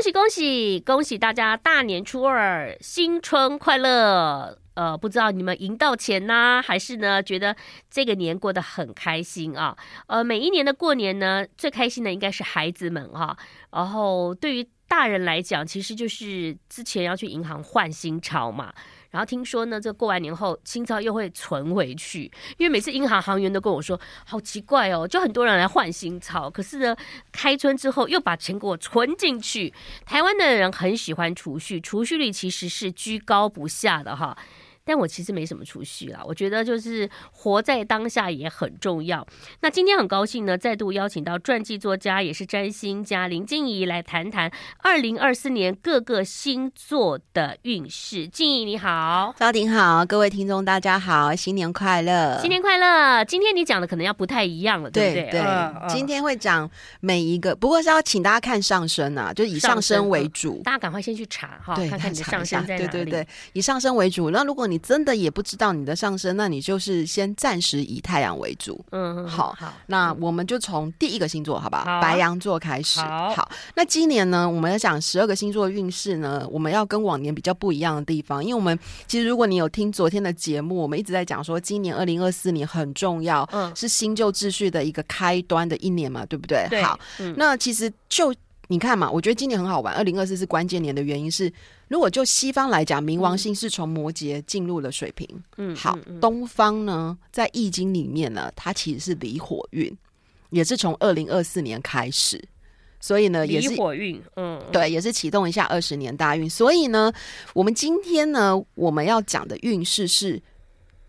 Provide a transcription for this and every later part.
恭喜恭喜恭喜大家大年初二新春快乐！呃，不知道你们赢到钱呢，还是呢觉得这个年过得很开心啊？呃，每一年的过年呢，最开心的应该是孩子们哈。然后对于大人来讲，其实就是之前要去银行换新钞嘛。然后听说呢，这过完年后新钞又会存回去，因为每次银行行员都跟我说，好奇怪哦，就很多人来换新钞，可是呢，开春之后又把钱给我存进去。台湾的人很喜欢储蓄，储蓄率其实是居高不下的哈。但我其实没什么储蓄啦，我觉得就是活在当下也很重要。那今天很高兴呢，再度邀请到传记作家，也是占星家林静怡来谈谈二零二四年各个星座的运势。静怡你好，赵婷好，各位听众大家好，新年快乐，新年快乐。今天你讲的可能要不太一样了，对不对？对，今天会讲每一个，不过是要请大家看上升啊，就以上升为主。呃、大家赶快先去查哈，看看你的上升在哪里。对对对，以上升为主。那如果你真的也不知道你的上升，那你就是先暂时以太阳为主。嗯，好，好，那我们就从第一个星座，好吧白羊座开始。好，好，那今年呢，我们要讲十二个星座的运势呢，我们要跟往年比较不一样的地方，因为我们其实如果你有听昨天的节目，我们一直在讲说，今年二零二四年很重要，嗯，是新旧秩序的一个开端的一年嘛，对不对？对。好，嗯、那其实就你看嘛，我觉得今年很好玩，二零二四是关键年的原因是。如果就西方来讲，冥王星是从摩羯进入了水瓶。嗯，好，东方呢，在易经里面呢，它其实是离火运，也是从二零二四年开始，所以呢，也是离火运。嗯，对，也是启动一下二十年大运。所以呢，我们今天呢，我们要讲的运势是，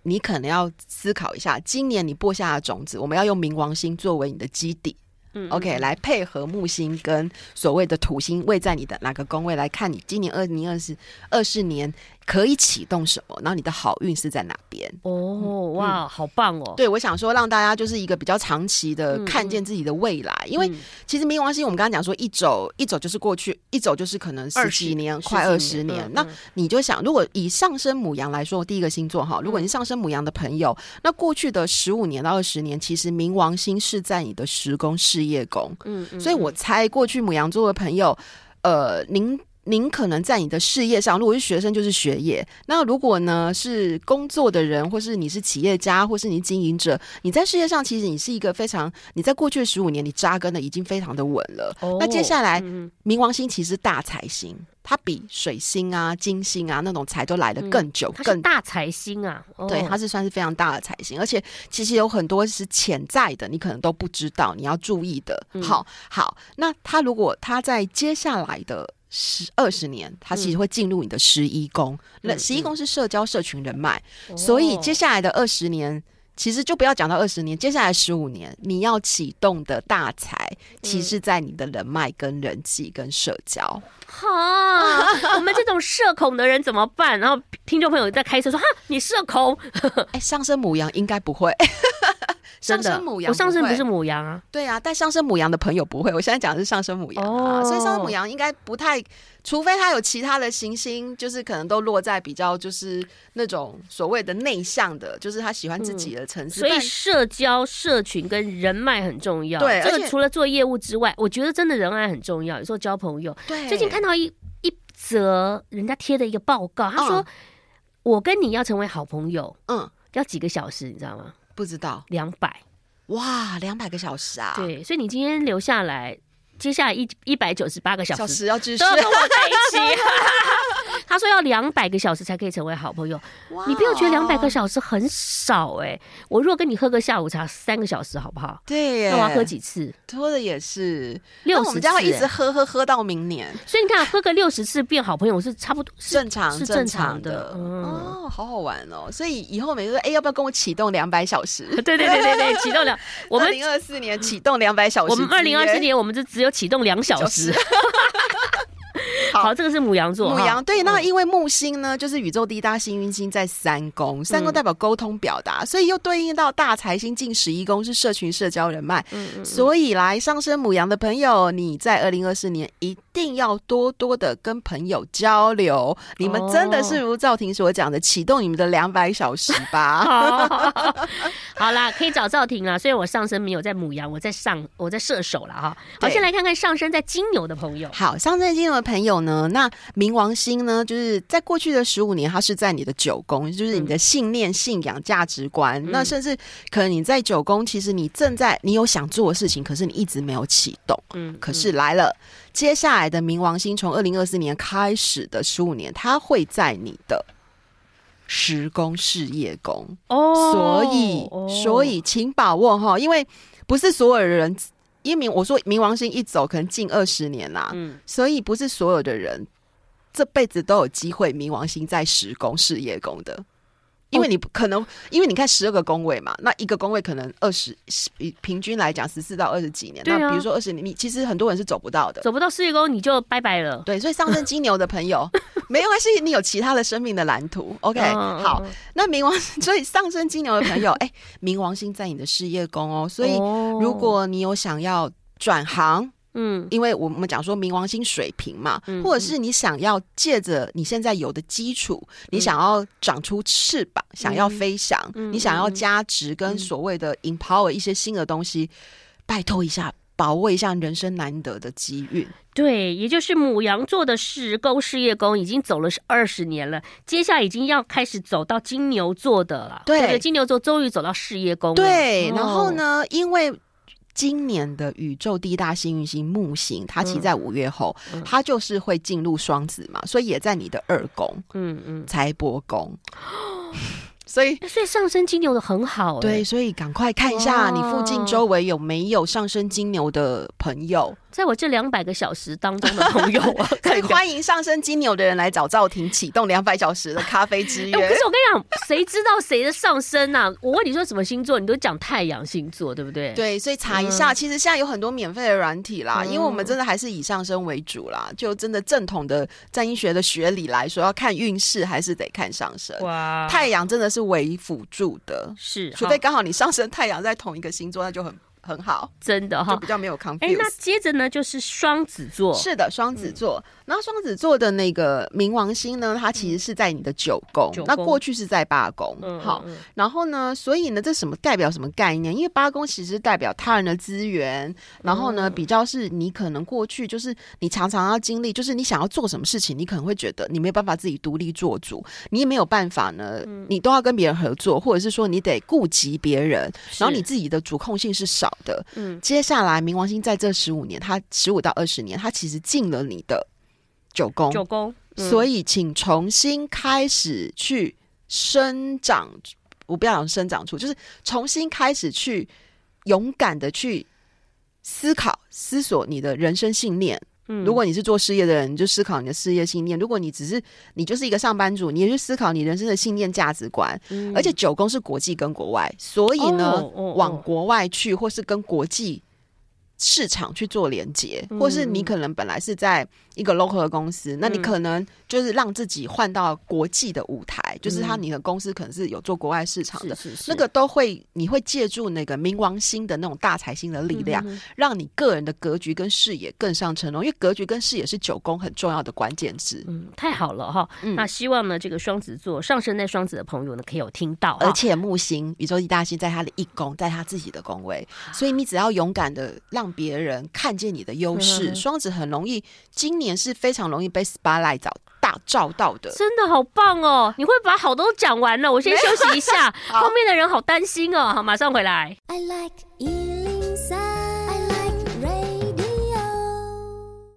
你可能要思考一下，今年你播下的种子，我们要用冥王星作为你的基底。嗯，OK，来配合木星跟所谓的土星位在你的哪个宫位来看，你今年二零二四二四年。可以启动什么？然后你的好运是在哪边？哦，哇，嗯、好棒哦！对，我想说让大家就是一个比较长期的看见自己的未来，嗯、因为其实冥王星我们刚刚讲说一走一走就是过去，一走就是可能十几年，快二十年。那你就想，如果以上升母羊来说，第一个星座哈，如果你上升母羊的朋友，那过去的十五年到二十年，其实冥王星是在你的时宫事业宫。嗯，嗯，所以我猜过去母羊座的朋友，呃，您。您可能在你的事业上，如果是学生就是学业；那如果呢是工作的人，或是你是企业家，或是你经营者，你在事业上其实你是一个非常，你在过去的十五年你扎根的已经非常的稳了。哦、那接下来，嗯、冥王星其实大财星，它比水星啊、金星啊那种财都来的更久，嗯、更大财星啊。哦、对，它是算是非常大的财星，而且其实有很多是潜在的，你可能都不知道，你要注意的。嗯、好好，那它如果它在接下来的。十二十年，他其实会进入你的十一宫。那十一宫是社交、社群、人脉，嗯、所以接下来的二十年，其实就不要讲到二十年，接下来十五年，你要启动的大财，其实在你的人脉、跟人际、跟社交。哈、嗯，我们这种社恐的人怎么办？然后听众朋友在开车说：“哈，你社恐？”哎，上升母羊应该不会。上升母羊，我上升不是母羊啊。对啊，但上升母羊的朋友不会。我现在讲的是上升母羊啊，哦、所以上升母羊应该不太，除非他有其他的行星，就是可能都落在比较就是那种所谓的内向的，就是他喜欢自己的城市。嗯、所以社交、社群跟人脉很重要。对，这个除了做业务之外，我觉得真的人脉很重要。有时候交朋友。对。最近看到一一则人家贴的一个报告，他说、嗯、我跟你要成为好朋友，嗯，要几个小时，你知道吗？不知道，两百哇，两百个小时啊！对，所以你今天留下来，接下来一一百九十八个小时，要继续都跟我在一起。他说要两百个小时才可以成为好朋友，哇你不要觉得两百个小时很少哎、欸。我如果跟你喝个下午茶三个小时，好不好？对，那我要喝几次？喝的也是六十次，我们家会一直喝喝喝到明年。所以你看，喝个六十次变好朋友是差不多正常，是正常的。嗯、哦，好好玩哦。所以以后每次说，哎，要不要跟我启动两百小时？对对对对对，启动两。我们二零二四年启动两百小时。我们二零二四年我们就只有启动两小时。好好，这个是母羊座。母羊对，那因为木星呢，就是宇宙第一大幸运星在三宫，三宫代表沟通表达，所以又对应到大财星进十一宫是社群社交人脉。嗯，所以来上升母羊的朋友，你在二零二四年一定要多多的跟朋友交流。你们真的是如赵婷所讲的，启动你们的两百小时吧。好，好啦，可以找赵婷了。所以我上升没有在母羊，我在上，我在射手了哈。好，先来看看上升在金牛的朋友。好，上升在金牛的朋友呢，那冥王星呢，就是在过去的十五年，它是在你的九宫，就是你的信念、信仰、价值观。嗯、那甚至可能你在九宫，其实你正在你有想做的事情，可是你一直没有启动。嗯，可是来了，接下来的冥王星从二零二四年开始的十五年，它会在你的十宫事业宫。哦，所以所以请把握哈，因为不是所有的人。因为我说冥王星一走，可能近二十年啦，嗯，所以不是所有的人这辈子都有机会冥王星在十宫事业宫的。因为你不可能，因为你看十二个工位嘛，那一个工位可能二十，平均来讲十四到二十几年。啊、那比如说二十年，你其实很多人是走不到的，走不到事业宫你就拜拜了。对，所以上升金牛的朋友 没关系，你有其他的生命的蓝图。OK，好，那冥王，所以上升金牛的朋友，哎、欸，冥王星在你的事业宫哦，所以如果你有想要转行。嗯，因为我们讲说冥王星水平嘛，嗯、或者是你想要借着你现在有的基础，嗯、你想要长出翅膀，嗯、想要飞翔，嗯、你想要加值跟所谓的 empower 一些新的东西，嗯、拜托一下，把握一下人生难得的机遇。对，也就是母羊座的事宫事业工已经走了是二十年了，接下来已经要开始走到金牛座的了。对，对，金牛座终于走到事业工了。对，然后呢，因为。今年的宇宙第一大幸运星木星，它其实在五月后，嗯、它就是会进入双子嘛，所以也在你的二宫，嗯嗯，财帛宫。所以，所以上升金牛的很好，欸，对，所以赶快看一下你附近周围有没有上升金牛的朋友，在我这两百个小时当中的朋友啊，可以欢迎上升金牛的人来找赵婷启动两百小时的咖啡之约。欸。可是我跟你讲，谁知道谁的上升啊？我问你说什么星座，你都讲太阳星座，对不对？对，所以查一下，嗯、其实现在有很多免费的软体啦，嗯、因为我们真的还是以上升为主啦，就真的正统的占星学的学理来说，要看运势还是得看上升。哇，太阳真的是。为辅助的是，除非刚好你上升太阳在同一个星座，那就很。很好，真的哈，就比较没有 confuse。哎，那接着呢，就是双子座。是的，双子座。然后双子座的那个冥王星呢，它其实是在你的九宫。那过去是在八宫。好，然后呢，所以呢，这什么代表什么概念？因为八宫其实代表他人的资源。然后呢，比较是你可能过去就是你常常要经历，就是你想要做什么事情，你可能会觉得你没有办法自己独立做主，你也没有办法呢，你都要跟别人合作，或者是说你得顾及别人，然后你自己的主控性是少。的，嗯，接下来冥王星在这十五年，它十五到二十年，它其实进了你的九宫，九宫，嗯、所以请重新开始去生长，我不要讲生长出，就是重新开始去勇敢的去思考、思索你的人生信念。如果你是做事业的人，你就思考你的事业信念；如果你只是你就是一个上班族，你也去思考你人生的信念价值观。嗯、而且九宫是国际跟国外，所以呢，哦哦哦、往国外去或是跟国际市场去做连接，或是你可能本来是在。一个 local 的公司，那你可能就是让自己换到国际的舞台，嗯、就是他你的公司可能是有做国外市场的，是是是那个都会你会借助那个冥王星的那种大财星的力量，让你个人的格局跟视野更上层楼。因为格局跟视野是九宫很重要的关键字。嗯，太好了哈。嗯、那希望呢，这个双子座上升在双子的朋友呢，可以有听到。而且木星宇宙一大星在他的一宫，在他自己的宫位，所以你只要勇敢的让别人看见你的优势，双、嗯、子很容易今年是非常容易被 spotlight 找大照到的，真的好棒哦！你会把好多都讲完了，我先休息一下，后面的人好担心哦。好，马上回来。I like 103, I like radio。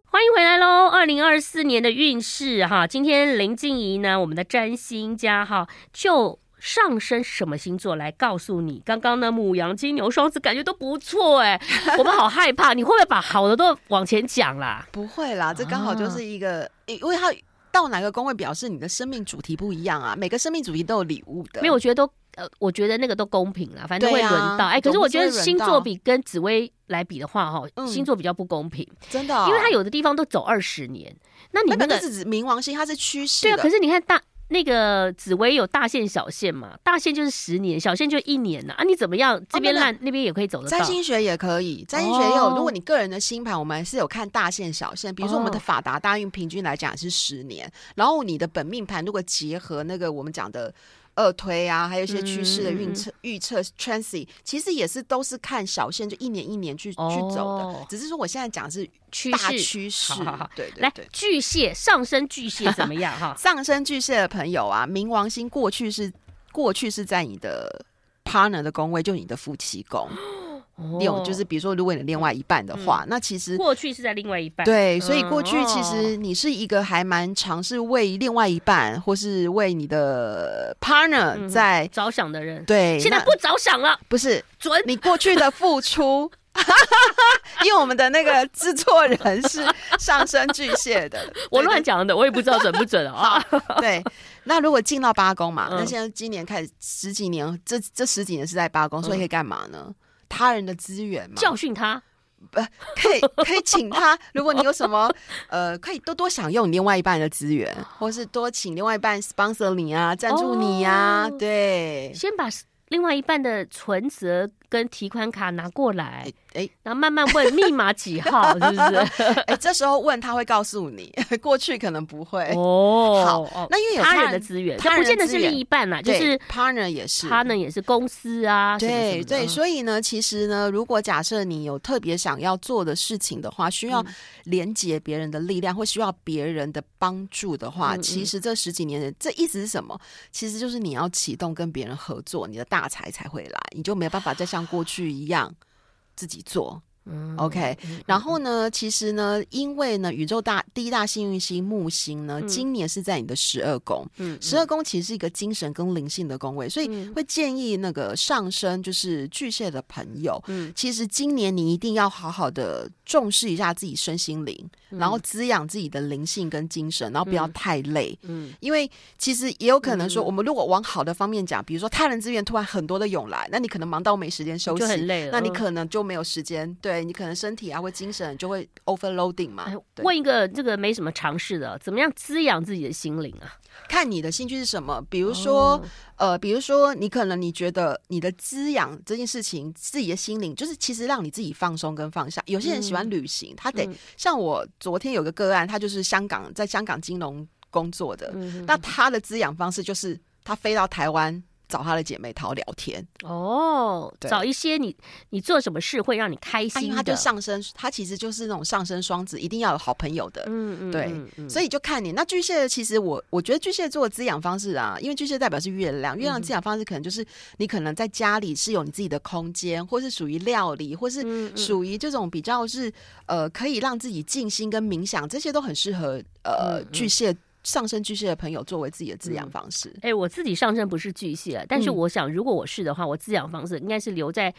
欢迎回来喽！二零二四年的运势哈，今天林静怡呢，我们的占星家哈就。上升什么星座来告诉你？刚刚呢，牡羊、金牛、双子感觉都不错哎，我们好害怕，你会不会把好的都往前讲啦？不会啦，这刚好就是一个，啊、因为它到哪个宫位表示你的生命主题不一样啊，每个生命主题都有礼物的。没有，我觉得都呃，我觉得那个都公平了，反正会轮到。哎、啊，可是我觉得星座比跟紫微来比的话，哈、嗯，星座比较不公平，真的、哦，因为它有的地方都走二十年。那你那个是指冥王星，它是趋势。对啊，可是你看大。那个紫薇有大限小限嘛？大限就是十年，小限就一年呢啊！你怎么样？这边烂，哦、那边也可以走得到。占星学也可以，占星学也有。哦、如果你个人的星盘，我们是有看大限、小限。比如说我们的法达大运，平均来讲是十年。哦、然后你的本命盘如果结合那个我们讲的。二推啊，还有一些趋势的预测预测 transit 其实也是都是看小线，就一年一年去、哦、去走的。只是说我现在讲的是大趋势。好好好对，对，对，来巨蟹上升巨蟹怎么样哈？上升巨蟹的朋友啊，冥王星过去是过去是在你的 partner 的宫位，就你的夫妻宫。有，就是比如说，如果你另外一半的话，那其实过去是在另外一半。对，所以过去其实你是一个还蛮尝试为另外一半，或是为你的 partner 在着想的人。对，现在不着想了，不是准你过去的付出，因为我们的那个制作人是上升巨蟹的，我乱讲的，我也不知道准不准啊。对，那如果进到八宫嘛，那现在今年开始十几年，这这十几年是在八宫，所以可以干嘛呢？他人的资源嘛，教训他，不可以可以请他。如果你有什么呃，可以多多享用你另外一半的资源，或是多请另外一半 sponsor 你啊，赞助你呀、啊。哦、对，先把另外一半的存折跟提款卡拿过来。哎，然后慢慢问密码几号，是不是？哎，这时候问他会告诉你，过去可能不会哦。好，那因为有他人的资源，他不见得是另一半啦，就是 partner 也是，partner 也是公司啊。对对，所以呢，其实呢，如果假设你有特别想要做的事情的话，需要连接别人的力量，或需要别人的帮助的话，其实这十几年的这意思是什么？其实就是你要启动跟别人合作，你的大财才会来，你就没有办法再像过去一样。自己做。嗯，OK，然后呢，其实呢，因为呢，宇宙大第一大幸运星木星呢，今年是在你的十二宫，嗯，十二宫其实是一个精神跟灵性的宫位，所以会建议那个上升就是巨蟹的朋友，嗯，其实今年你一定要好好的重视一下自己身心灵，然后滋养自己的灵性跟精神，然后不要太累，嗯，因为其实也有可能说，我们如果往好的方面讲，比如说他人资源突然很多的涌来，那你可能忙到没时间休息，就很累了，那你可能就没有时间对。对，你可能身体啊或精神就会 overloading 嘛。问一个这个没什么常识的，怎么样滋养自己的心灵啊？看你的兴趣是什么。比如说，哦、呃，比如说你可能你觉得你的滋养这件事情，自己的心灵就是其实让你自己放松跟放下。有些人喜欢旅行，嗯、他得、嗯、像我昨天有个个案，他就是香港在香港金融工作的，嗯、那他的滋养方式就是他飞到台湾。找他的姐妹淘聊天哦，找一些你你做什么事会让你开心的。他就上升，他其实就是那种上升双子，一定要有好朋友的。嗯嗯，对，嗯嗯、所以就看你。那巨蟹其实我我觉得巨蟹座的滋养方式啊，因为巨蟹代表是月亮，月亮滋养方式可能就是你可能在家里是有你自己的空间，或是属于料理，或是属于这种比较是呃可以让自己静心跟冥想，这些都很适合呃、嗯、巨蟹。上升巨蟹的朋友作为自己的滋养方式，哎、嗯欸，我自己上升不是巨蟹，但是我想，如果我是的话，我滋养方式应该是留在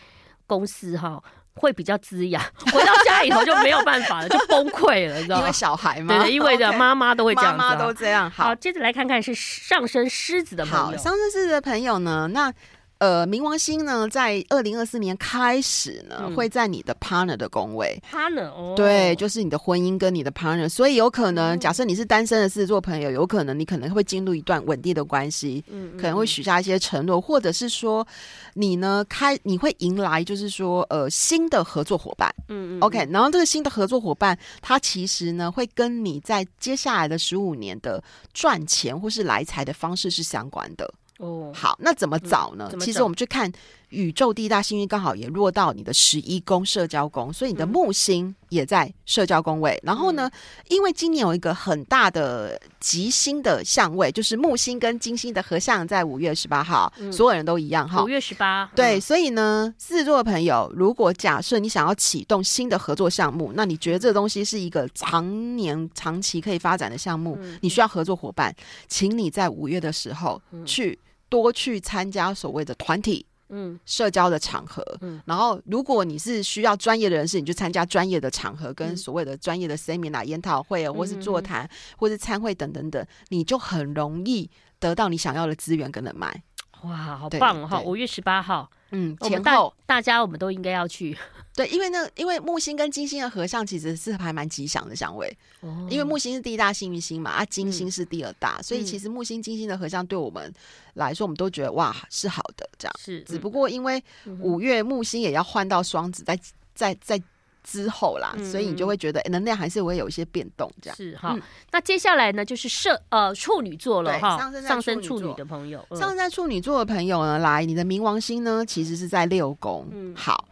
公司哈，会比较滋养。回到家里头就没有办法了，就崩溃了，你知道吗？因为小孩嘛，对，意味着妈妈都会这样，妈妈都这样。好，好，接着来看看是上升狮子的朋友，好，上升狮子的朋友呢，那。呃，冥王星呢，在二零二四年开始呢，嗯、会在你的 partner 的宫位。partner 哦，对，就是你的婚姻跟你的 partner，所以有可能，嗯、假设你是单身的狮子座朋友，有可能你可能会进入一段稳定的关系，嗯，可能会许下一些承诺，或者是说，你呢开你会迎来就是说呃新的合作伙伴，嗯嗯，OK，然后这个新的合作伙伴，他其实呢会跟你在接下来的十五年的赚钱或是来财的方式是相关的。哦，好，那怎么找呢？嗯、其实我们去看宇宙第一大幸运，刚好也落到你的十一宫社交宫，所以你的木星也在社交宫位。嗯、然后呢，因为今年有一个很大的吉星的相位，就是木星跟金星的合相，在五月十八号，嗯、所有人都一样哈。五月十八，对，所以呢，狮子座的朋友，如果假设你想要启动新的合作项目，那你觉得这个东西是一个常年、长期可以发展的项目，嗯、你需要合作伙伴，请你在五月的时候去。多去参加所谓的团体，嗯，社交的场合，嗯，然后如果你是需要专业的人士，你就参加专业的场合，跟所谓的专业的 seminar 研讨会，或是座谈，或是参会等等等，你就很容易得到你想要的资源跟人脉。哇，好棒哦！哈，五月十八号，嗯，前后大家我们都应该要去。对，因为那因为木星跟金星的合相其实是还蛮吉祥的相位，哦、因为木星是第一大幸运星嘛，啊，金星是第二大，嗯、所以其实木星金星的合相对我们来说，我们都觉得哇是好的，这样是。只不过因为五月木星也要换到双子，在在在之后啦，嗯、所以你就会觉得能量还是会有一些变动，这样是哈。嗯、那接下来呢，就是射呃处女座了哈，上升处女的朋友，上升在处女座的朋友呢，来你的冥王星呢，其实是在六宫，嗯，好。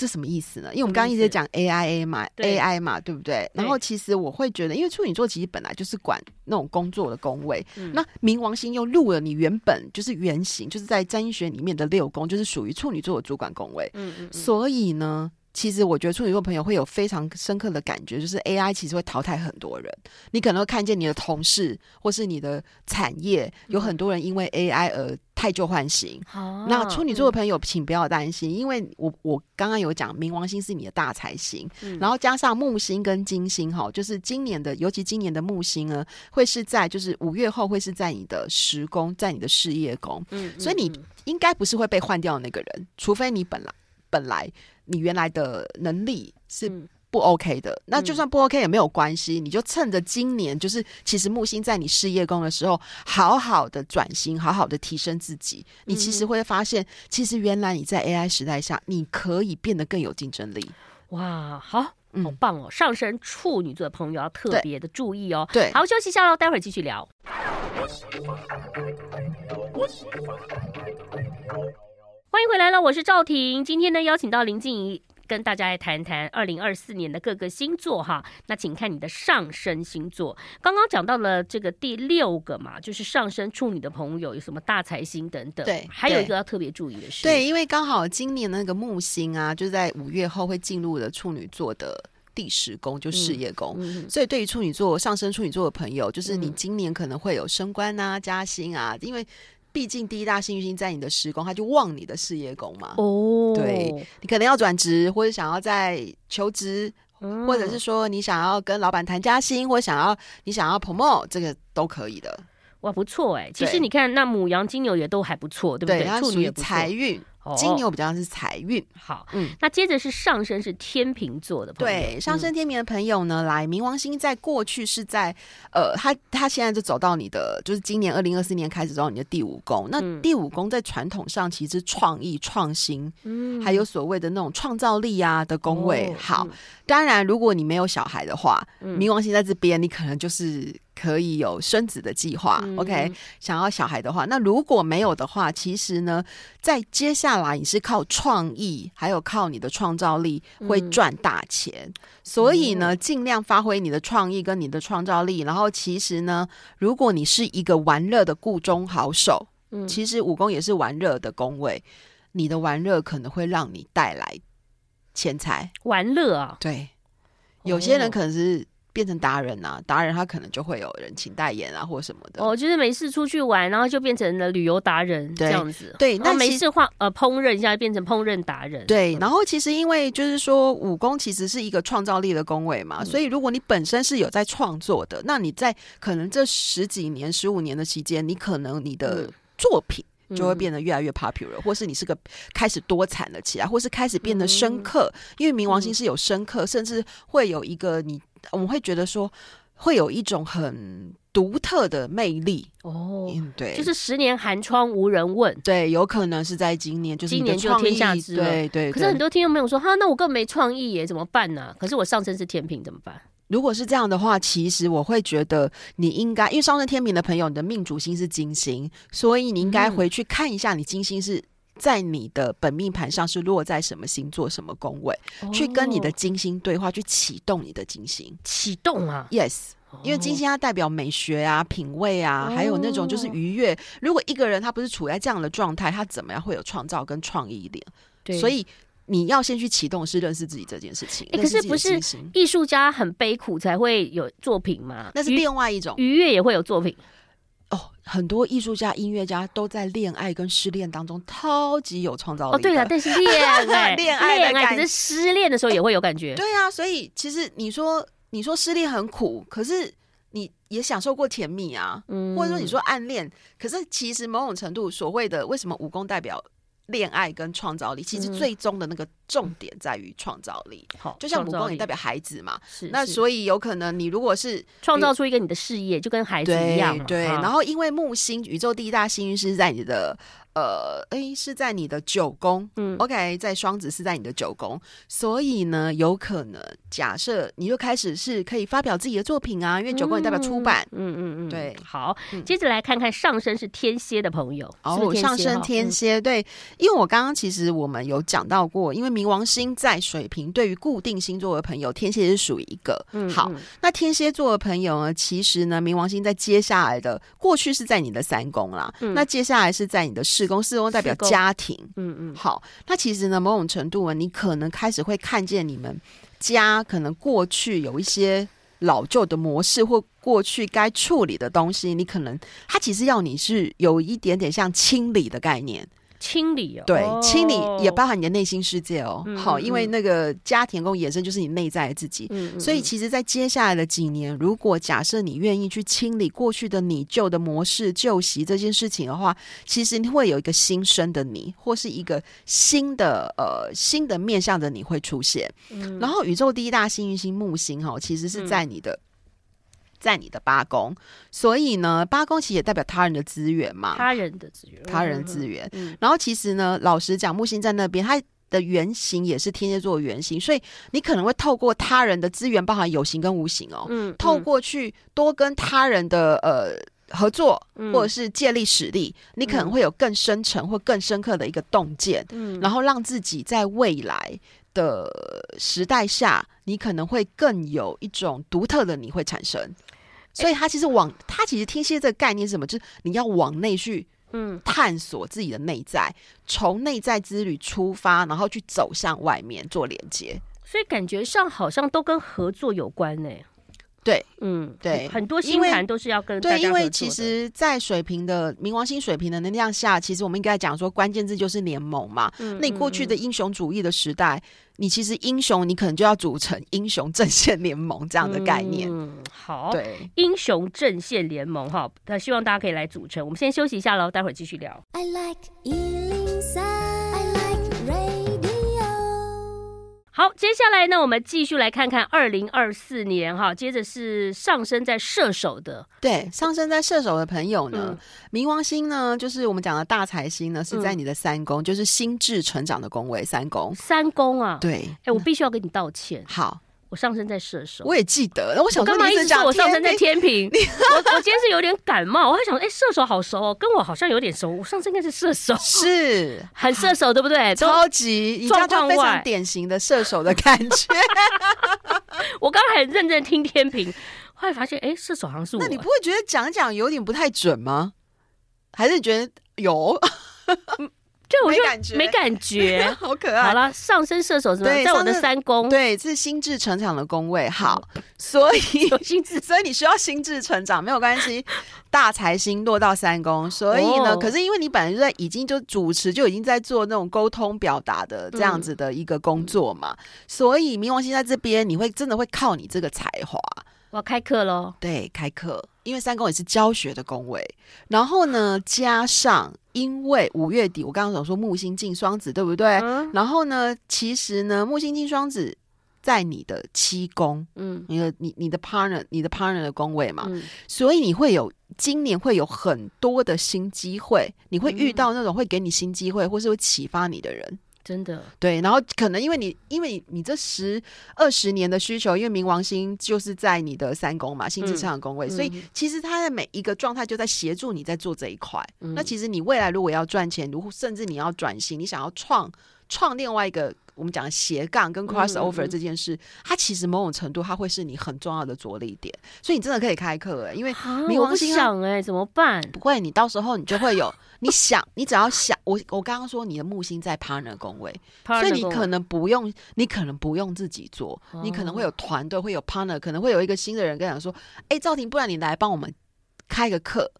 这什么意思呢？因为我们刚刚一直在讲 A I A 嘛，A I 嘛，对不对？然后其实我会觉得，因为处女座其实本来就是管那种工作的宫位，嗯、那冥王星又入了你原本就是原型，就是在占星学里面的六宫，就是属于处女座的主管宫位。嗯嗯嗯，所以呢。其实我觉得处女座朋友会有非常深刻的感觉，就是 AI 其实会淘汰很多人。你可能会看见你的同事或是你的产业有很多人因为 AI 而太旧换新。嗯、那处女座的朋友，请不要担心，因为我我刚刚有讲，冥王星是你的大财星，嗯、然后加上木星跟金星，哈，就是今年的，尤其今年的木星呢，会是在就是五月后会是在你的时宫，在你的事业宫。嗯，所以你应该不是会被换掉的那个人，除非你本来本来。你原来的能力是不 OK 的，嗯、那就算不 OK 也没有关系，嗯、你就趁着今年，就是其实木星在你事业宫的时候，好好的转型，好好的提升自己，你其实会发现，其实原来你在 AI 时代下，你可以变得更有竞争力。哇，好，好棒哦！嗯、上升处女座的朋友要特别的注意哦。对，好，休息一下喽，待会儿继续聊。欢迎回来了，我是赵婷。今天呢，邀请到林静怡跟大家来谈谈二零二四年的各个星座哈。那请看你的上升星座。刚刚讲到了这个第六个嘛，就是上升处女的朋友有什么大财星等等。对，还有一个要特别注意的是，对，因为刚好今年那个木星啊，就在五月后会进入了处女座的第十宫，就事业宫。嗯嗯、所以对于处女座上升处女座的朋友，就是你今年可能会有升官啊、加薪啊，因为。毕竟第一大幸运星在你的时宫，他就旺你的事业宫嘛。哦，对，你可能要转职，或者想要在求职，嗯、或者是说你想要跟老板谈加薪，或者想要你想要 promote，这个都可以的。哇，不错哎、欸！其实你看，那母羊、金牛也都还不错，对不对？处女也财运。金牛比较是财运，好，嗯，那接着是上升是天秤座的朋友，对，上升天平的朋友呢，来冥王星在过去是在，呃，他他现在就走到你的，就是今年二零二四年开始走到你的第五宫，那第五宫在传统上其实创意创新，嗯，还有所谓的那种创造力啊的宫位，好，当然如果你没有小孩的话，冥王星在这边，你可能就是。可以有生子的计划，嗯，OK？想要小孩的话，那如果没有的话，其实呢，在接下来你是靠创意，还有靠你的创造力会赚大钱。嗯，所以呢，尽量发挥你的创意跟你的创造力。然后，其实呢，如果你是一个玩乐的故中好手，嗯，其实武功也是玩乐的工位，你的玩乐可能会让你带来钱财。玩乐啊，对，有些人可能是。变成达人啊，达人他可能就会有人请代言啊，或什么的。哦，就是没事出去玩，然后就变成了旅游达人这样子。对，那没事画呃烹饪一下，变成烹饪达人。对，然后其实因为就是说武功其实是一个创造力的工位嘛，嗯、所以如果你本身是有在创作的，那你在可能这十几年、十五年的期间，你可能你的作品。就会变得越来越 popular，、嗯、或是你是个开始多产了起来，或是开始变得深刻。嗯、因为冥王星是有深刻，嗯、甚至会有一个你，我们会觉得说会有一种很独特的魅力哦。嗯、对，就是十年寒窗无人问，对，有可能是在今年，就是今年就天下知了。对，对对。可是很多听众朋友说，哈，那我根本没创意耶，怎么办呢、啊？可是我上升是天秤，怎么办？如果是这样的话，其实我会觉得你应该，因为上升天平的朋友，你的命主星是金星，所以你应该回去看一下，你金星是在你的本命盘上是落在什么星座、什么宫位，哦、去跟你的金星对话，去启动你的金星。启动啊，yes，因为金星它代表美学啊、品味啊，哦、还有那种就是愉悦。如果一个人他不是处在这样的状态，他怎么样会有创造跟创意一点？对，所以。你要先去启动是认识自己这件事情。欸、可是不是艺术家很悲苦才会有作品吗？那是另外一种愉悦也会有作品哦。很多艺术家、音乐家都在恋爱跟失恋当中超级有创造力。哦，对啊，但是恋 爱、恋爱、恋爱，可是失恋的时候也会有感觉。对啊，所以其实你说你说失恋很苦，可是你也享受过甜蜜啊，嗯，或者说你说暗恋，可是其实某种程度所谓的为什么武功代表恋爱跟创造力，其实最终的那个重点在于创造力。好，就像母光也代表孩子嘛，是，那所以有可能你如果是创造出一个你的事业，就跟孩子一样，对。然后因为木星，宇宙第一大幸运是在你的。呃，诶，是在你的九宫，嗯，OK，在双子是在你的九宫，所以呢，有可能假设你就开始是可以发表自己的作品啊，因为九宫也代表出版，嗯嗯嗯，对，好，接着来看看上升是天蝎的朋友，哦，上升天蝎，对，因为我刚刚其实我们有讲到过，因为冥王星在水瓶，对于固定星座的朋友，天蝎是属于一个，嗯，好，那天蝎座的朋友呢，其实呢，冥王星在接下来的过去是在你的三宫啦，那接下来是在你的四宫，四宫代表家庭，嗯嗯，好，那其实呢，某种程度呢，你可能开始会看见你们家可能过去有一些老旧的模式，或过去该处理的东西，你可能他其实要你是有一点点像清理的概念。清理哦，对，清理也包含你的内心世界哦。嗯、好，因为那个家庭宫衍生就是你内在的自己，嗯、所以其实，在接下来的几年，如果假设你愿意去清理过去的你旧的模式、旧习这件事情的话，其实你会有一个新生的你，或是一个新的呃新的面向的你会出现。嗯、然后，宇宙第一大幸运星木星哈，其实是在你的。嗯在你的八宫，所以呢，八宫其实也代表他人的资源嘛，他人的资源，他人资源。嗯，然后其实呢，老实讲，木星在那边，它的原型也是天蝎座的原型，所以你可能会透过他人的资源，包含有形跟无形哦，嗯，透过去多跟他人的呃合作，或者是借力使力，嗯，你可能会有更深层或更深刻的一个洞见，嗯，然后让自己在未来的时代下，你可能会更有一种独特的你会产生。所以，他其实往他其实天蝎这个概念是什么？就是你要往内去，嗯，探索自己的内在，从内在之旅出发，然后去走向外面做连接。所以感觉上好像都跟合作有关呢。对，嗯，对，很多星盘都是要跟大家合作。对，因为其实，在水平的冥王星水平的能量下，其实我们应该讲说，关键字就是联盟嘛。嗯，那你过去的英雄主义的时代，你其实英雄，你可能就要组成英雄阵线联盟这样的概念。嗯，好，对，英雄阵线联盟哈，那希望大家可以来组成。我们先休息一下喽，待会儿继续聊。I like 好，接下来呢，我们继续来看看二零二四年哈。接着是上升在射手的，对，上升在射手的朋友呢，嗯、冥王星呢，就是我们讲的大财星呢，是在你的三宫，嗯、就是心智成长的宫位，三宫，三宫啊，对，哎、欸，我必须要跟你道歉，好。我上升在射手，我也记得。我想说，干嘛一直说我上升在天平？我我今天是有点感冒，我还想说，哎，射手好熟哦，跟我好像有点熟。我上升应该是射手，是很射手，对不对？超级状况非常典型的射手的感觉。我刚刚还认真听天平，后来发现，哎，射手好像是我。那你不会觉得讲讲有点不太准吗？还是觉得有？就我就感觉没感觉，好可爱。好了，上升射手是吗？在我的三宫，对，这是心智成长的宫位。好，所以心智，所以你需要心智成长，没有关系。大财星落到三宫，所以呢，可是因为你本来就在已经就主持，就已经在做那种沟通表达的这样子的一个工作嘛，所以冥王星在这边，你会真的会靠你这个才华。我要开课喽，对，开课，因为三宫也是教学的宫位，然后呢，加上因为五月底我刚刚讲说木星进双子，对不对？嗯、然后呢，其实呢，木星进双子在你的七宫，嗯，你的你你的 partner，你的 partner 的宫位嘛，嗯、所以你会有今年会有很多的新机会，你会遇到那种会给你新机会，或是会启发你的人。真的对，然后可能因为你，因为你这十二十年的需求，因为冥王星就是在你的三宫嘛，心智上的宫位，嗯、所以其实他的每一个状态就在协助你在做这一块。嗯、那其实你未来如果要赚钱，如甚至你要转型，你想要创创另外一个。我们讲的斜杠跟 crossover 这件事，嗯嗯嗯，它其实某种程度它会是你很重要的着力点，所以你真的可以开课因为你我不想哎、欸，怎么办？不会，你到时候你就会有，你想，你只要想，我我刚刚说你的木星在 partner 工位，所以你可能不用，你可能不用自己做，你可能会有团队，会有 partner，可能会有一个新的人跟你讲说，哎，赵婷，不然你来帮我们开个课，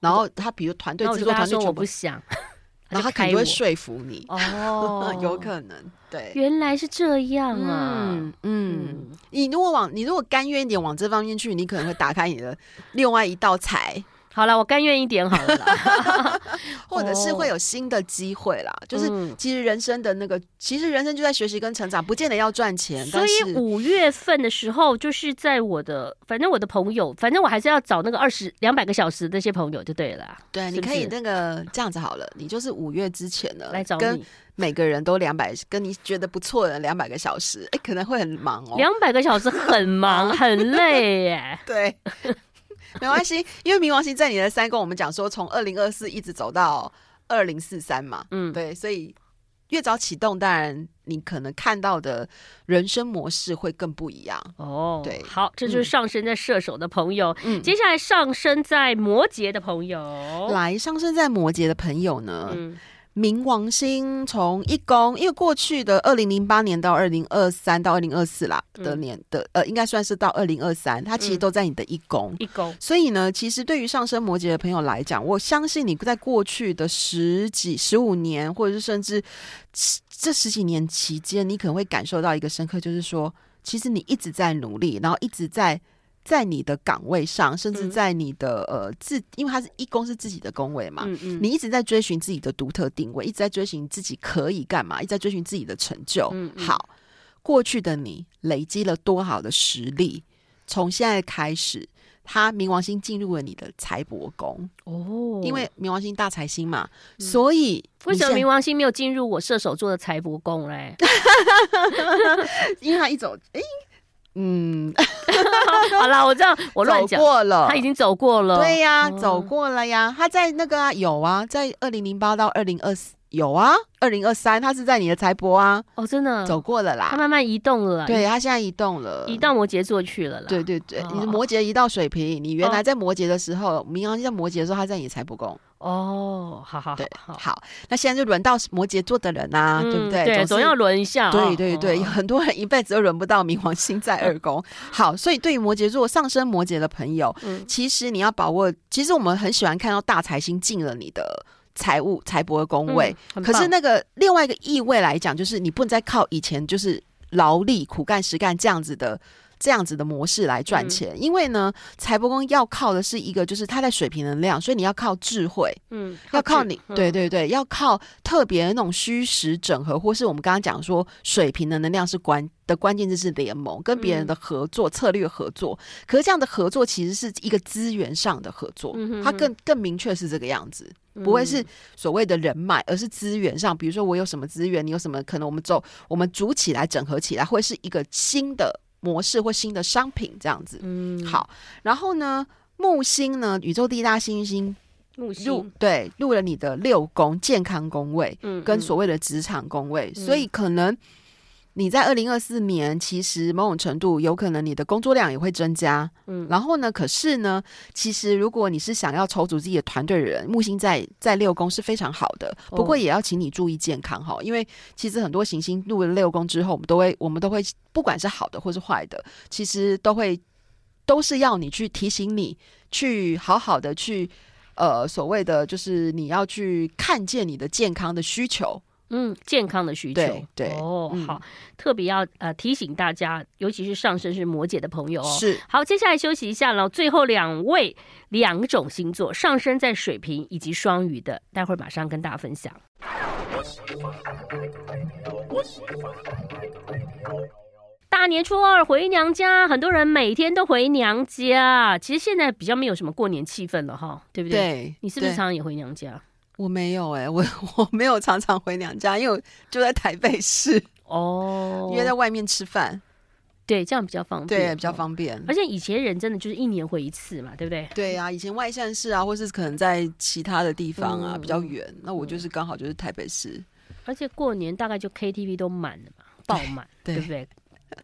然后他比如团队制作团队，我不想。然后他肯定会说服你。哦，有可能对，原来是这样啊，嗯嗯，你如果往你如果甘愿一点往这方面去，你可能会打开你的另外一道财。好了，我甘愿一点好了啦，或者是会有新的机会啦。Oh, 就是其实人生的那个，嗯、其实人生就在学习跟成长，不见得要赚钱。所以五月份的时候，就是在我的，反正我的朋友，反正我还是要找那个二十两百个小时那些朋友就对了。对，是是你可以那个这样子好了，你就是五月之前呢来找你，跟每个人都两百，跟你觉得不错的两百个小时，哎、欸，可能会很忙哦。两百个小时很忙 很累耶。对。没关系，因为冥王星在你的三宫，我们讲说从二零二四一直走到二零四三嘛，嗯，对，所以越早启动，当然你可能看到的人生模式会更不一样哦。对，好，这就是上升在射手的朋友，嗯，接下来上升在摩羯的朋友，来，上升在摩羯的朋友呢，嗯。冥王星从一宫，因为过去的二零零八年到二零二三到二零二四啦的年的、嗯、呃，应该算是到二零二三，它其实都在你的一宫、嗯。一宫，所以呢，其实对于上升摩羯的朋友来讲，我相信你在过去的十几、十五年，或者是甚至这十几年期间，你可能会感受到一个深刻，就是说，其实你一直在努力，然后一直在。在你的岗位上，甚至在你的、嗯、呃自，因为它是一公是自己的工位嘛，嗯嗯，你一直在追寻自己的独特定位，一直在追寻自己可以干嘛，一直在追寻自己的成就。嗯嗯，好，过去的你累积了多好的实力，从现在开始，他冥王星进入了你的财帛宫哦，因为冥王星大财星嘛，嗯、所以为什么冥王星没有进入我射手座的财帛宫嘞？因为他一走，哎。嗯，好啦，我这样我乱讲过了，他已经走过了，对呀，哦、走过了呀，他在那个、啊、有啊，在二零零八到二零二四有啊，二零二三他是在你的财帛啊，哦，真的走过了啦，他慢慢移动了，对，他现在移动了，移到摩羯座去了啦，对对对，哦、你的摩羯移到水瓶，你原来在摩羯的时候，冥王星在摩羯的时候，他在你的财帛宫。哦，好好对，好，好，那现在就轮到摩羯座的人啊，对不对？对，总要轮一下。对对对，很多人一辈子都轮不到冥王星在二宫。好，所以对于摩羯座上升摩羯的朋友，其实你要把握。其实我们很喜欢看到大财星进了你的财务财帛的宫位，可是那个另外一个意味来讲，就是你不能再靠以前就是劳力苦干实干这样子的。这样子的模式来赚钱，嗯、因为呢，财帛宫要靠的是一个，就是它在水平能量，所以你要靠智慧，嗯，要靠你，嗯、对对对，要靠特别那种虚实整合，或是我们刚刚讲说水平的能量是关的关键字是联盟，跟别人的合作、嗯、策略合作。可是这样的合作其实是一个资源上的合作，嗯、哼哼它更更明确是这个样子，不会是所谓的人脉，而是资源上。比如说我有什么资源，你有什么可能，我们走我们组起来整合起来，会是一个新的。模式或新的商品这样子，嗯，好，然后呢，木星呢，宇宙第一大行星，木星。入对入了你的六宫健康宫位，嗯，跟所谓的职场宫位，嗯，所以可能。你在二零二四年，其实某种程度有可能你的工作量也会增加，嗯，然后呢，可是呢，其实如果你是想要筹组自己的团队的人，木星在在六宫是非常好的，不过也要请你注意健康哈，哦，因为其实很多行星入了六宫之后，我们都会我们都会不管是好的或是坏的，其实都会都是要你去提醒你去好好的去呃所谓的就是你要去看见你的健康的需求。嗯，健康的需求，对，对哦，嗯、好，特别要呃提醒大家，尤其是上升是摩羯的朋友哦。是，好，接下来休息一下了。最后两位两种星座上升在水瓶以及双鱼的，待会儿马上跟大家分享。大年初二回娘家，很多人每天都回娘家。其实现在比较没有什么过年气氛了哈，对不对？对，你是不是常常也回娘家？我没有哎、欸，我 我没有常常回娘家，因为我就在台北市 哦，因为在外面吃饭，对，这样比较方便，对，比较方便。而且以前人真的就是一年回一次嘛，对不对？对啊，以前外县市啊，或是可能在其他的地方啊，嗯、比较远。那我就是刚好就是台北市，而且过年大概就 KTV 都满了嘛，爆满，对，对不对？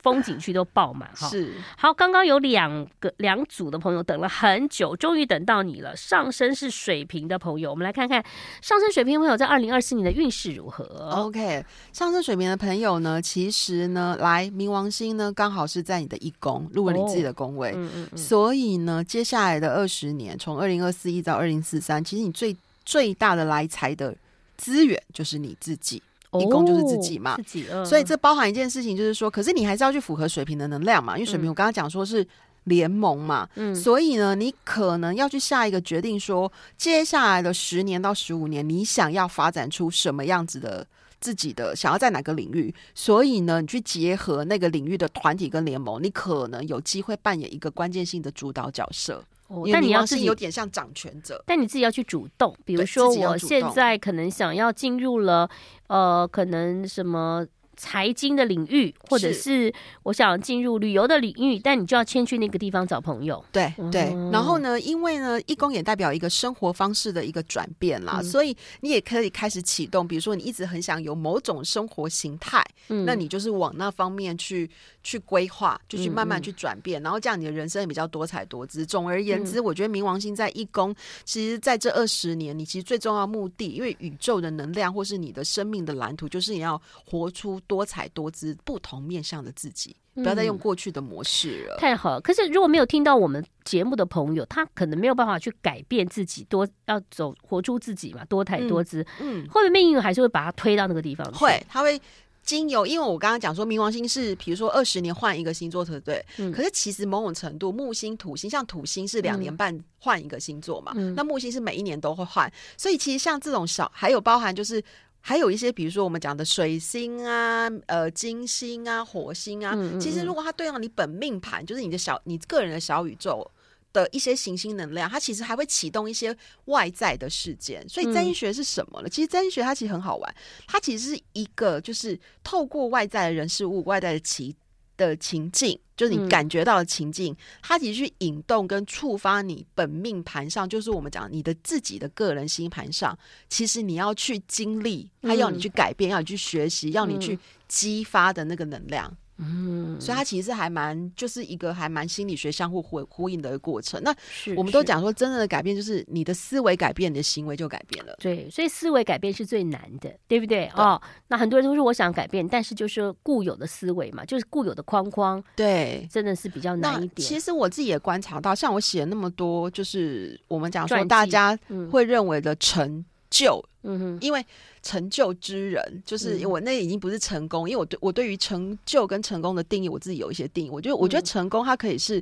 风景区都爆满哈，是好。刚刚有两个两组的朋友等了很久，终于等到你了。上升是水瓶的朋友，我们来看看上升水瓶朋友在二零二四年的运势如何。OK，上升水瓶的朋友呢，其实呢，来冥王星呢刚好是在你的一宫，入了你自己的宫位，哦、嗯嗯嗯，所以呢，接下来的二十年，从二零二四一到二零四三，其实你最最大的来财的资源就是你自己，一宫就是自己嘛，自己。嗯、所以这包含一件事情，就是说，可是你还是要去符合水平的能量嘛，因为水平我刚刚讲说是联盟嘛，嗯，所以呢，你可能要去下一个决定说，说接下来的十年到十五年，你想要发展出什么样子的。自己的想要在哪个领域，所以呢，你去结合那个领域的团体跟联盟，你可能有机会扮演一个关键性的主导角色。哦，但你要自己有点像掌权者，但你自己要去主动。比如说，我现在可能想要进入了，呃，可能什么。财经的领域，或者是我想进入旅游的领域，但你就要先去那个地方找朋友。对对，嗯、然后呢，因为呢，一宫也代表一个生活方式的一个转变啦，嗯、所以你也可以开始启动。比如说，你一直很想有某种生活形态，嗯、那你就是往那方面去去规划，就去慢慢去转变，嗯、然后这样你的人生也比较多彩多姿。总而言之，嗯、我觉得冥王星在一宫，其实在这二十年，你其实最重要的目的，因为宇宙的能量或是你的生命的蓝图，就是你要活出。多彩多姿、不同面向的自己，不要再用过去的模式了。嗯、太好了！可是如果没有听到我们节目的朋友，他可能没有办法去改变自己，多要走活出自己嘛，多彩多姿。嗯，嗯会不会命运还是会把他推到那个地方？会，他会经由，因为我刚刚讲说，冥王星是比如说二十年换一个星座，对不对？嗯、可是其实某种程度，木星、土星，像土星是两年半换一个星座嘛，嗯、那木星是每一年都会换，所以其实像这种小，还有包含就是。还有一些，比如说我们讲的水星啊、呃金星啊、火星啊，嗯嗯嗯，其实如果它对应你本命盘，就是你的小你个人的小宇宙的一些行星能量，它其实还会启动一些外在的事件。所以占星学是什么呢？嗯、其实占星学它其实很好玩，它其实是一个就是透过外在的人事物、外在的奇。的情境，就是你感觉到的情境，嗯、它其实去引动跟触发你本命盘上，就是我们讲你的自己的个人星盘上，其实你要去经历，它要你去改变，嗯、要你去学习，要你去激发的那个能量。嗯，所以它其实还蛮，就是一个还蛮心理学相互呼呼应的一个过程。那我们都讲说，真正的改变就是你的思维改变，你的行为就改变了。对，所以思维改变是最难的，对不对？对哦，那很多人都说我想改变，但是就是固有的思维嘛，就是固有的框框，对，真的是比较难一点。其实我自己也观察到，像我写了那么多，就是我们讲说大家会认为的成就，嗯哼，因为。成就之人，就是我那已经不是成功，嗯、因为我对我对于成就跟成功的定义，我自己有一些定义。我觉得，我觉得成功它可以是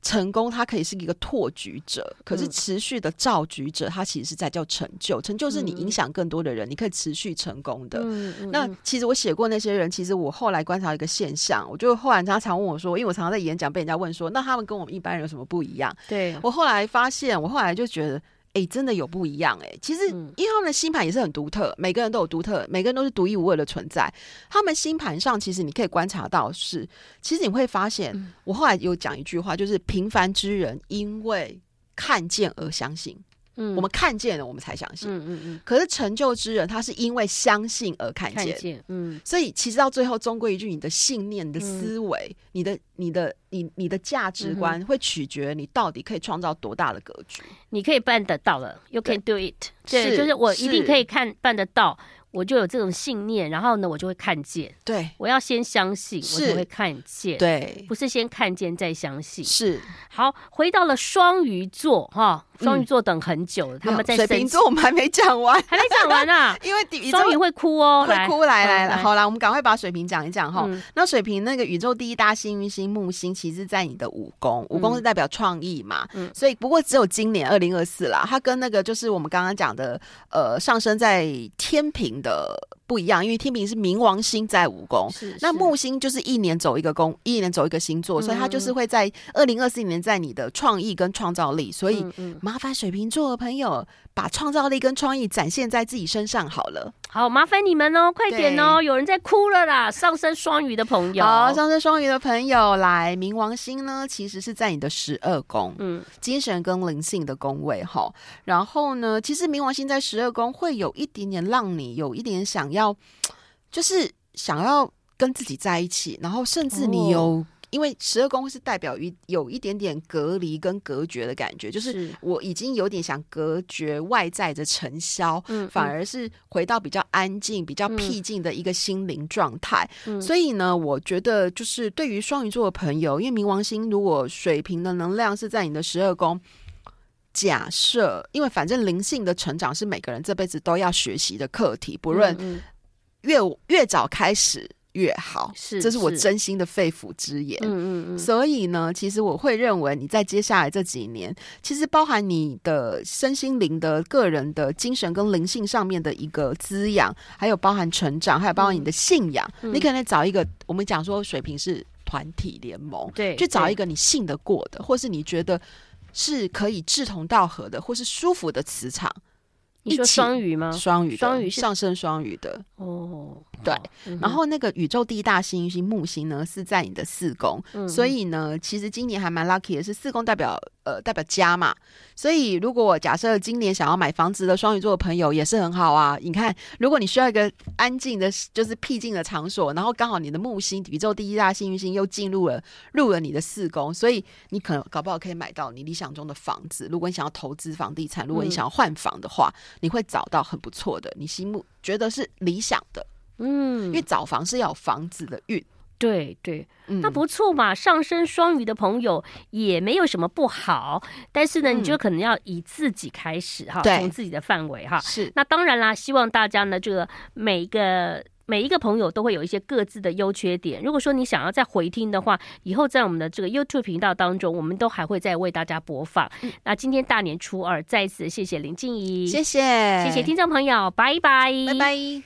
成功，它可以是一个拓举者，可是持续的造局者，它其实是在叫成就。成就是你影响更多的人，你可以持续成功的。嗯、那其实我写过那些人，其实我后来观察一个现象，我就后来他常问我说，因为我常常在演讲被人家问说，那他们跟我们一般人有什么不一样？对我后来发现，我后来就觉得。哎、欸，真的有不一样哎、欸！其实，因为他们的星盘也是很独特，每个人都有独特，每个人都是独一无二的存在。他们星盘上，其实你可以观察到是，其实你会发现，嗯、我后来有讲一句话，就是平凡之人因为看见而相信。嗯，我们看见了，我们才相信。嗯嗯嗯。可是成就之人，他是因为相信而看见。看见。嗯。所以其实到最后，终归一句，你的信念、你的思维、嗯、你的、你的、你、你的价值观，会取决你到底可以创造多大的格局。你可以办得到了，You can do it。对，是就是我一定可以看办得到。我就有这种信念，然后呢，我就会看见。对，我要先相信，我就会看见。对，不是先看见再相信。是。好，回到了双鱼座哈，双鱼座等很久了，他们在水瓶座我们还没讲完，还没讲完呢。因为双鱼会哭哦，会哭。来来来，好啦，我们赶快把水瓶讲一讲哈。那水瓶那个宇宙第一大幸运星木星，其实在你的五宫，五宫是代表创意嘛。嗯。所以不过只有今年二零二四啦，它跟那个就是我们刚刚讲的呃上升在天秤的不一样，因为天平是冥王星在五宫，那木星就是一年走一个宫，一年走一个星座，嗯、所以它就是会在二零二四年在你的创意跟创造力，所以麻烦水瓶座的朋友把创造力跟创意展现在自己身上好了。好，麻烦你们哦，快点哦！有人在哭了啦。上升双鱼的朋友，好，上升双鱼的朋友来，冥王星呢，其实是在你的十二宫，嗯，精神跟灵性的宫位哈。然后呢，其实冥王星在十二宫会有一点点让你有一点想要，就是想要跟自己在一起，然后甚至你有。哦因为十二宫是代表于有一点点隔离跟隔绝的感觉，就是我已经有点想隔绝外在的尘嚣，嗯，反而是回到比较安静、比较僻静的一个心灵状态。嗯，所以呢，我觉得就是对于双鱼座的朋友，因为冥王星如果水瓶的能量是在你的十二宫。假设，因为反正灵性的成长是每个人这辈子都要学习的课题，不论越越早开始。越好，是，这是我真心的肺腑之言。嗯嗯嗯。所以呢，其实我会认为你在接下来这几年，其实包含你的身心灵的、个人的精神跟灵性上面的一个滋养，还有包含成长，还有包含你的信仰。嗯、你可能找一个，我们讲说水平是团体联盟，对，去找一个你信得过的，或是你觉得是可以志同道合的，或是舒服的磁场。你说双鱼吗？双鱼，双鱼上升双鱼的哦。对，嗯、然后那个宇宙第一大幸运星木星呢，是在你的四宫，嗯、所以呢，其实今年还蛮 lucky 的，是四宫代表呃代表家嘛，所以如果假设今年想要买房子的双鱼座的朋友也是很好啊。你看，如果你需要一个安静的，就是僻静的场所，然后刚好你的木星宇宙第一大幸运星又进入了入了你的四宫，所以你可能搞不好可以买到你理想中的房子。如果你想要投资房地产，如果你想要换房的话，嗯、你会找到很不错的，你心目觉得是理想的。嗯，因为找房是要有房子的运，对对，嗯、那不错嘛。上升双鱼的朋友也没有什么不好，但是呢，嗯、你就可能要以自己开始哈，从自己的范围哈。是，那当然啦，希望大家呢，这个每一个每一个朋友都会有一些各自的优缺点。如果说你想要再回听的话，以后在我们的这个 YouTube 频道当中，我们都还会再为大家播放。嗯、那今天大年初二，再次谢谢林静怡，谢谢，谢谢听众朋友，拜拜，拜拜。